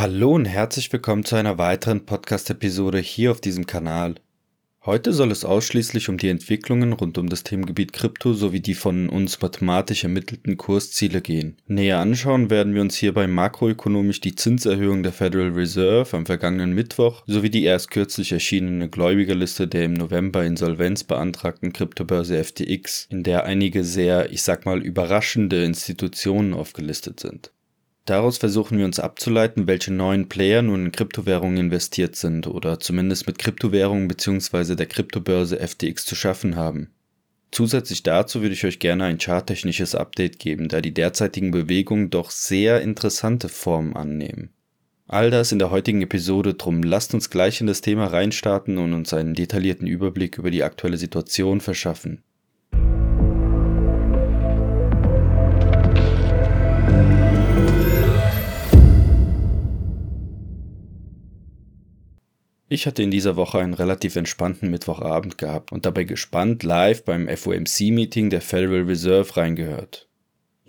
Hallo und herzlich willkommen zu einer weiteren Podcast-Episode hier auf diesem Kanal. Heute soll es ausschließlich um die Entwicklungen rund um das Themengebiet Krypto sowie die von uns mathematisch ermittelten Kursziele gehen. Näher anschauen werden wir uns hierbei makroökonomisch die Zinserhöhung der Federal Reserve am vergangenen Mittwoch sowie die erst kürzlich erschienene Gläubigerliste der im November Insolvenz beantragten Kryptobörse FTX, in der einige sehr, ich sag mal, überraschende Institutionen aufgelistet sind. Daraus versuchen wir uns abzuleiten, welche neuen Player nun in Kryptowährungen investiert sind oder zumindest mit Kryptowährungen bzw. der Kryptobörse FTX zu schaffen haben. Zusätzlich dazu würde ich euch gerne ein charttechnisches Update geben, da die derzeitigen Bewegungen doch sehr interessante Formen annehmen. All das in der heutigen Episode, drum lasst uns gleich in das Thema reinstarten und uns einen detaillierten Überblick über die aktuelle Situation verschaffen. Ich hatte in dieser Woche einen relativ entspannten Mittwochabend gehabt und dabei gespannt live beim FOMC-Meeting der Federal Reserve reingehört.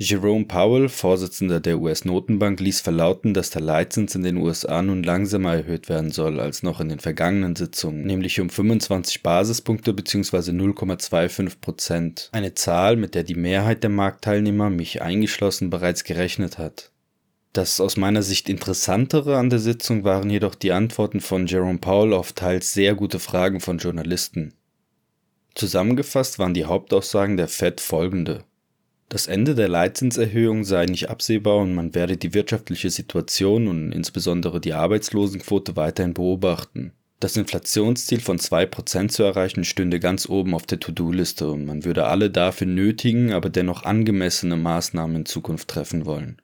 Jerome Powell, Vorsitzender der US-Notenbank, ließ verlauten, dass der Leitzins in den USA nun langsamer erhöht werden soll als noch in den vergangenen Sitzungen, nämlich um 25 Basispunkte bzw. 0,25 Prozent. Eine Zahl, mit der die Mehrheit der Marktteilnehmer, mich eingeschlossen, bereits gerechnet hat. Das aus meiner Sicht interessantere an der Sitzung waren jedoch die Antworten von Jerome Powell auf teils sehr gute Fragen von Journalisten. Zusammengefasst waren die Hauptaussagen der Fed folgende. Das Ende der Leitzinserhöhung sei nicht absehbar und man werde die wirtschaftliche Situation und insbesondere die Arbeitslosenquote weiterhin beobachten. Das Inflationsziel von 2% zu erreichen stünde ganz oben auf der To-Do-Liste und man würde alle dafür nötigen, aber dennoch angemessene Maßnahmen in Zukunft treffen wollen.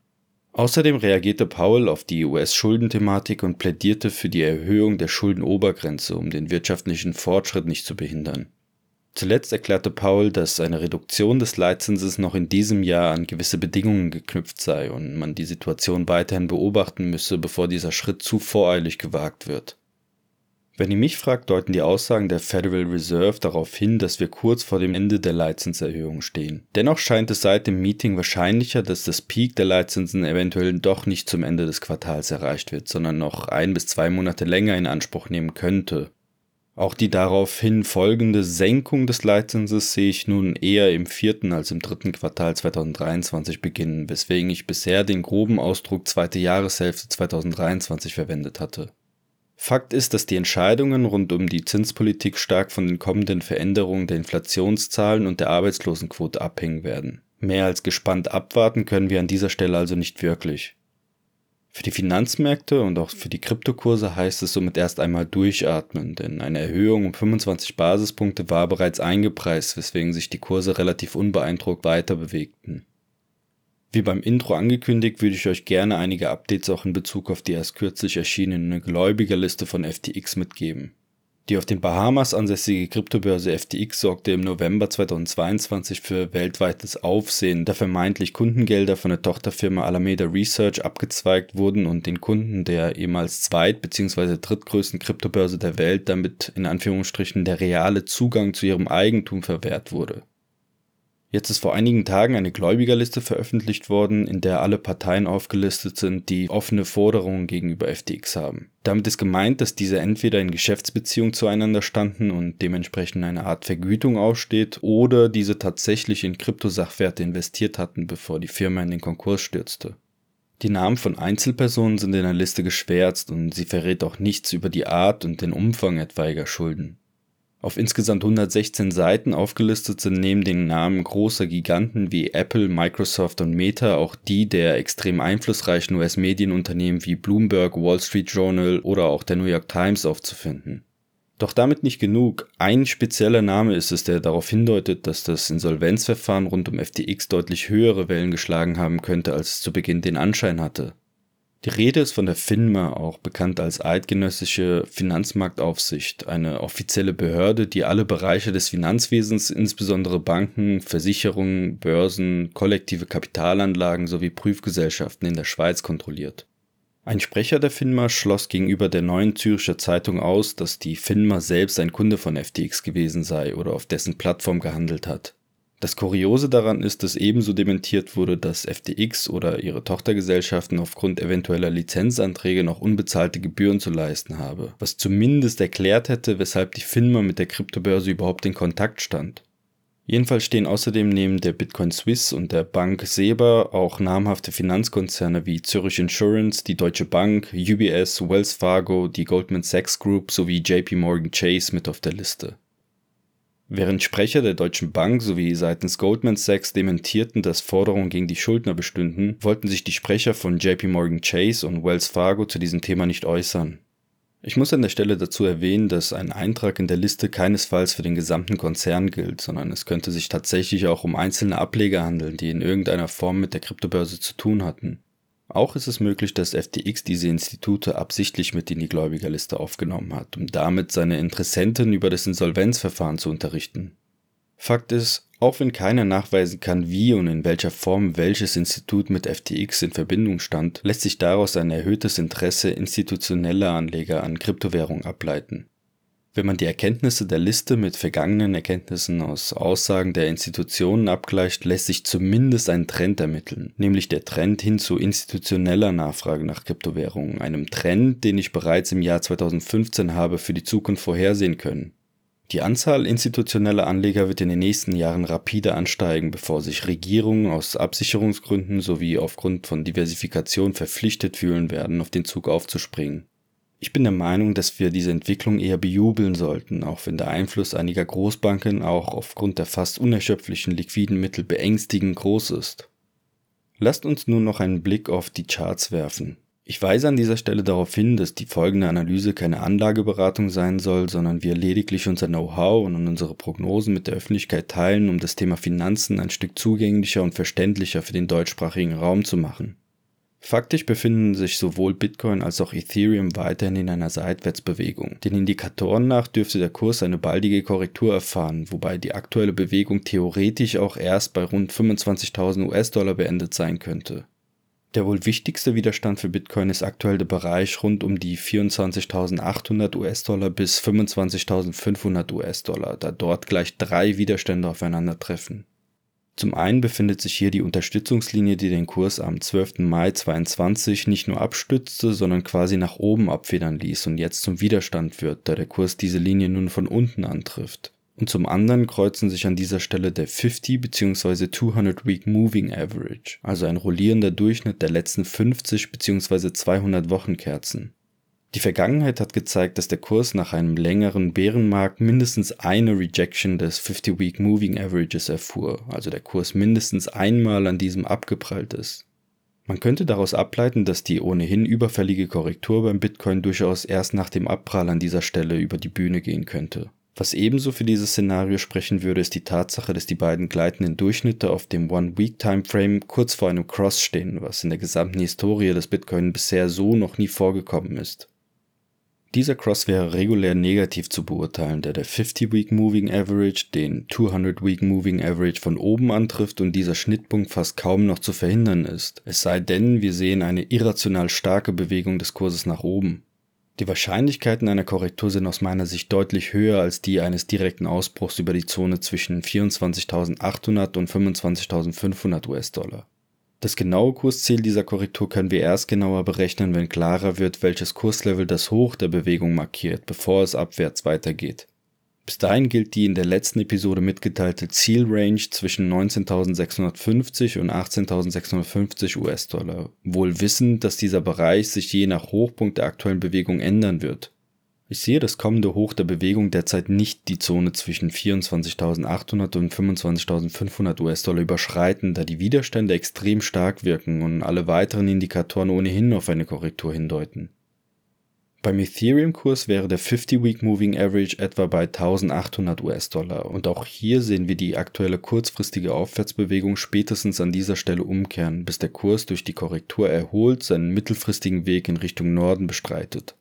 Außerdem reagierte Powell auf die US-Schuldenthematik und plädierte für die Erhöhung der Schuldenobergrenze, um den wirtschaftlichen Fortschritt nicht zu behindern. Zuletzt erklärte Powell, dass eine Reduktion des Leitzinses noch in diesem Jahr an gewisse Bedingungen geknüpft sei und man die Situation weiterhin beobachten müsse, bevor dieser Schritt zu voreilig gewagt wird. Wenn ihr mich fragt, deuten die Aussagen der Federal Reserve darauf hin, dass wir kurz vor dem Ende der Leitzinserhöhung stehen. Dennoch scheint es seit dem Meeting wahrscheinlicher, dass das Peak der Leitzinsen eventuell doch nicht zum Ende des Quartals erreicht wird, sondern noch ein bis zwei Monate länger in Anspruch nehmen könnte. Auch die daraufhin folgende Senkung des Leitzinses sehe ich nun eher im vierten als im dritten Quartal 2023 beginnen, weswegen ich bisher den groben Ausdruck zweite Jahreshälfte 2023 verwendet hatte. Fakt ist, dass die Entscheidungen rund um die Zinspolitik stark von den kommenden Veränderungen der Inflationszahlen und der Arbeitslosenquote abhängen werden. Mehr als gespannt abwarten können wir an dieser Stelle also nicht wirklich. Für die Finanzmärkte und auch für die Kryptokurse heißt es somit erst einmal durchatmen, denn eine Erhöhung um 25 Basispunkte war bereits eingepreist, weswegen sich die Kurse relativ unbeeindruckt weiter bewegten. Wie beim Intro angekündigt, würde ich euch gerne einige Updates auch in Bezug auf die erst kürzlich erschienene Gläubigerliste von FTX mitgeben. Die auf den Bahamas ansässige Kryptobörse FTX sorgte im November 2022 für weltweites Aufsehen, da vermeintlich Kundengelder von der Tochterfirma Alameda Research abgezweigt wurden und den Kunden der ehemals zweit- bzw. drittgrößten Kryptobörse der Welt damit in Anführungsstrichen der reale Zugang zu ihrem Eigentum verwehrt wurde. Jetzt ist vor einigen Tagen eine Gläubigerliste veröffentlicht worden, in der alle Parteien aufgelistet sind, die offene Forderungen gegenüber FTX haben. Damit ist gemeint, dass diese entweder in Geschäftsbeziehung zueinander standen und dementsprechend eine Art Vergütung aussteht, oder diese tatsächlich in Kryptosachwerte investiert hatten, bevor die Firma in den Konkurs stürzte. Die Namen von Einzelpersonen sind in der Liste geschwärzt und sie verrät auch nichts über die Art und den Umfang etwaiger Schulden. Auf insgesamt 116 Seiten aufgelistet sind neben den Namen großer Giganten wie Apple, Microsoft und Meta auch die der extrem einflussreichen US-Medienunternehmen wie Bloomberg, Wall Street Journal oder auch der New York Times aufzufinden. Doch damit nicht genug. Ein spezieller Name ist es, der darauf hindeutet, dass das Insolvenzverfahren rund um FTX deutlich höhere Wellen geschlagen haben könnte, als es zu Beginn den Anschein hatte. Die Rede ist von der FINMA, auch bekannt als Eidgenössische Finanzmarktaufsicht, eine offizielle Behörde, die alle Bereiche des Finanzwesens, insbesondere Banken, Versicherungen, Börsen, kollektive Kapitalanlagen sowie Prüfgesellschaften in der Schweiz kontrolliert. Ein Sprecher der FINMA schloss gegenüber der Neuen Zürcher Zeitung aus, dass die FINMA selbst ein Kunde von FTX gewesen sei oder auf dessen Plattform gehandelt hat. Das Kuriose daran ist, dass ebenso dementiert wurde, dass FTX oder ihre Tochtergesellschaften aufgrund eventueller Lizenzanträge noch unbezahlte Gebühren zu leisten habe, was zumindest erklärt hätte, weshalb die FINMA mit der Kryptobörse überhaupt in Kontakt stand. Jedenfalls stehen außerdem neben der Bitcoin Swiss und der Bank SEBA auch namhafte Finanzkonzerne wie Zurich Insurance, die Deutsche Bank, UBS, Wells Fargo, die Goldman Sachs Group sowie JP Morgan Chase mit auf der Liste. Während Sprecher der Deutschen Bank sowie seitens Goldman Sachs dementierten, dass Forderungen gegen die Schuldner bestünden, wollten sich die Sprecher von JP Morgan Chase und Wells Fargo zu diesem Thema nicht äußern. Ich muss an der Stelle dazu erwähnen, dass ein Eintrag in der Liste keinesfalls für den gesamten Konzern gilt, sondern es könnte sich tatsächlich auch um einzelne Ableger handeln, die in irgendeiner Form mit der Kryptobörse zu tun hatten. Auch ist es möglich, dass FTX diese Institute absichtlich mit in die Gläubigerliste aufgenommen hat, um damit seine Interessenten über das Insolvenzverfahren zu unterrichten. Fakt ist, auch wenn keiner nachweisen kann, wie und in welcher Form welches Institut mit FTX in Verbindung stand, lässt sich daraus ein erhöhtes Interesse institutioneller Anleger an Kryptowährungen ableiten. Wenn man die Erkenntnisse der Liste mit vergangenen Erkenntnissen aus Aussagen der Institutionen abgleicht, lässt sich zumindest ein Trend ermitteln, nämlich der Trend hin zu institutioneller Nachfrage nach Kryptowährungen, einem Trend, den ich bereits im Jahr 2015 habe für die Zukunft vorhersehen können. Die Anzahl institutioneller Anleger wird in den nächsten Jahren rapide ansteigen, bevor sich Regierungen aus Absicherungsgründen sowie aufgrund von Diversifikation verpflichtet fühlen werden, auf den Zug aufzuspringen. Ich bin der Meinung, dass wir diese Entwicklung eher bejubeln sollten, auch wenn der Einfluss einiger Großbanken auch aufgrund der fast unerschöpflichen liquiden Mittel beängstigend groß ist. Lasst uns nun noch einen Blick auf die Charts werfen. Ich weise an dieser Stelle darauf hin, dass die folgende Analyse keine Anlageberatung sein soll, sondern wir lediglich unser Know-how und unsere Prognosen mit der Öffentlichkeit teilen, um das Thema Finanzen ein Stück zugänglicher und verständlicher für den deutschsprachigen Raum zu machen. Faktisch befinden sich sowohl Bitcoin als auch Ethereum weiterhin in einer Seitwärtsbewegung. Den Indikatoren nach dürfte der Kurs eine baldige Korrektur erfahren, wobei die aktuelle Bewegung theoretisch auch erst bei rund 25.000 US-Dollar beendet sein könnte. Der wohl wichtigste Widerstand für Bitcoin ist aktuell der Bereich rund um die 24.800 US-Dollar bis 25.500 US-Dollar, da dort gleich drei Widerstände aufeinandertreffen. Zum einen befindet sich hier die Unterstützungslinie, die den Kurs am 12. Mai 2022 nicht nur abstützte, sondern quasi nach oben abfedern ließ und jetzt zum Widerstand wird, da der Kurs diese Linie nun von unten antrifft. Und zum anderen kreuzen sich an dieser Stelle der 50 bzw. 200 Week Moving Average, also ein rollierender Durchschnitt der letzten 50 bzw. 200 Wochenkerzen. Die Vergangenheit hat gezeigt, dass der Kurs nach einem längeren Bärenmarkt mindestens eine Rejection des 50-Week Moving Averages erfuhr, also der Kurs mindestens einmal an diesem abgeprallt ist. Man könnte daraus ableiten, dass die ohnehin überfällige Korrektur beim Bitcoin durchaus erst nach dem Abprall an dieser Stelle über die Bühne gehen könnte. Was ebenso für dieses Szenario sprechen würde, ist die Tatsache, dass die beiden gleitenden Durchschnitte auf dem One-Week-Timeframe kurz vor einem Cross stehen, was in der gesamten Historie des Bitcoin bisher so noch nie vorgekommen ist. Dieser Cross wäre regulär negativ zu beurteilen, da der 50-Week Moving Average den 200-Week Moving Average von oben antrifft und dieser Schnittpunkt fast kaum noch zu verhindern ist. Es sei denn, wir sehen eine irrational starke Bewegung des Kurses nach oben. Die Wahrscheinlichkeiten einer Korrektur sind aus meiner Sicht deutlich höher als die eines direkten Ausbruchs über die Zone zwischen 24.800 und 25.500 US-Dollar. Das genaue Kursziel dieser Korrektur können wir erst genauer berechnen, wenn klarer wird, welches Kurslevel das Hoch der Bewegung markiert, bevor es abwärts weitergeht. Bis dahin gilt die in der letzten Episode mitgeteilte Zielrange zwischen 19.650 und 18.650 US-Dollar, wohl wissend, dass dieser Bereich sich je nach Hochpunkt der aktuellen Bewegung ändern wird. Ich sehe das kommende Hoch der Bewegung derzeit nicht die Zone zwischen 24.800 und 25.500 US-Dollar überschreiten, da die Widerstände extrem stark wirken und alle weiteren Indikatoren ohnehin auf eine Korrektur hindeuten. Beim Ethereum-Kurs wäre der 50-Week Moving Average etwa bei 1800 US-Dollar und auch hier sehen wir die aktuelle kurzfristige Aufwärtsbewegung spätestens an dieser Stelle umkehren, bis der Kurs durch die Korrektur erholt seinen mittelfristigen Weg in Richtung Norden bestreitet.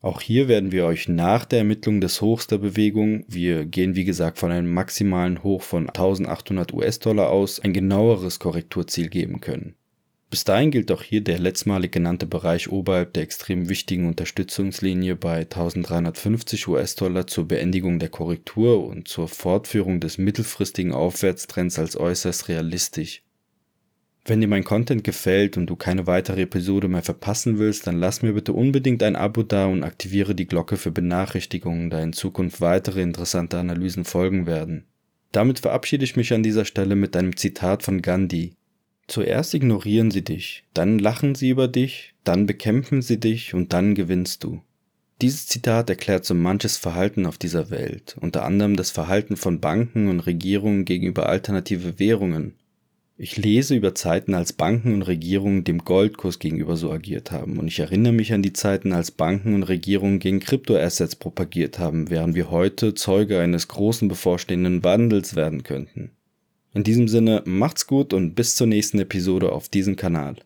Auch hier werden wir euch nach der Ermittlung des Hochs der Bewegung, wir gehen wie gesagt von einem maximalen Hoch von 1800 US-Dollar aus, ein genaueres Korrekturziel geben können. Bis dahin gilt auch hier der letztmalig genannte Bereich oberhalb der extrem wichtigen Unterstützungslinie bei 1350 US-Dollar zur Beendigung der Korrektur und zur Fortführung des mittelfristigen Aufwärtstrends als äußerst realistisch. Wenn dir mein Content gefällt und du keine weitere Episode mehr verpassen willst, dann lass mir bitte unbedingt ein Abo da und aktiviere die Glocke für Benachrichtigungen, da in Zukunft weitere interessante Analysen folgen werden. Damit verabschiede ich mich an dieser Stelle mit einem Zitat von Gandhi. Zuerst ignorieren sie dich, dann lachen sie über dich, dann bekämpfen sie dich und dann gewinnst du. Dieses Zitat erklärt so manches Verhalten auf dieser Welt, unter anderem das Verhalten von Banken und Regierungen gegenüber alternative Währungen. Ich lese über Zeiten, als Banken und Regierungen dem Goldkurs gegenüber so agiert haben und ich erinnere mich an die Zeiten, als Banken und Regierungen gegen Kryptoassets propagiert haben, während wir heute Zeuge eines großen bevorstehenden Wandels werden könnten. In diesem Sinne, macht's gut und bis zur nächsten Episode auf diesem Kanal.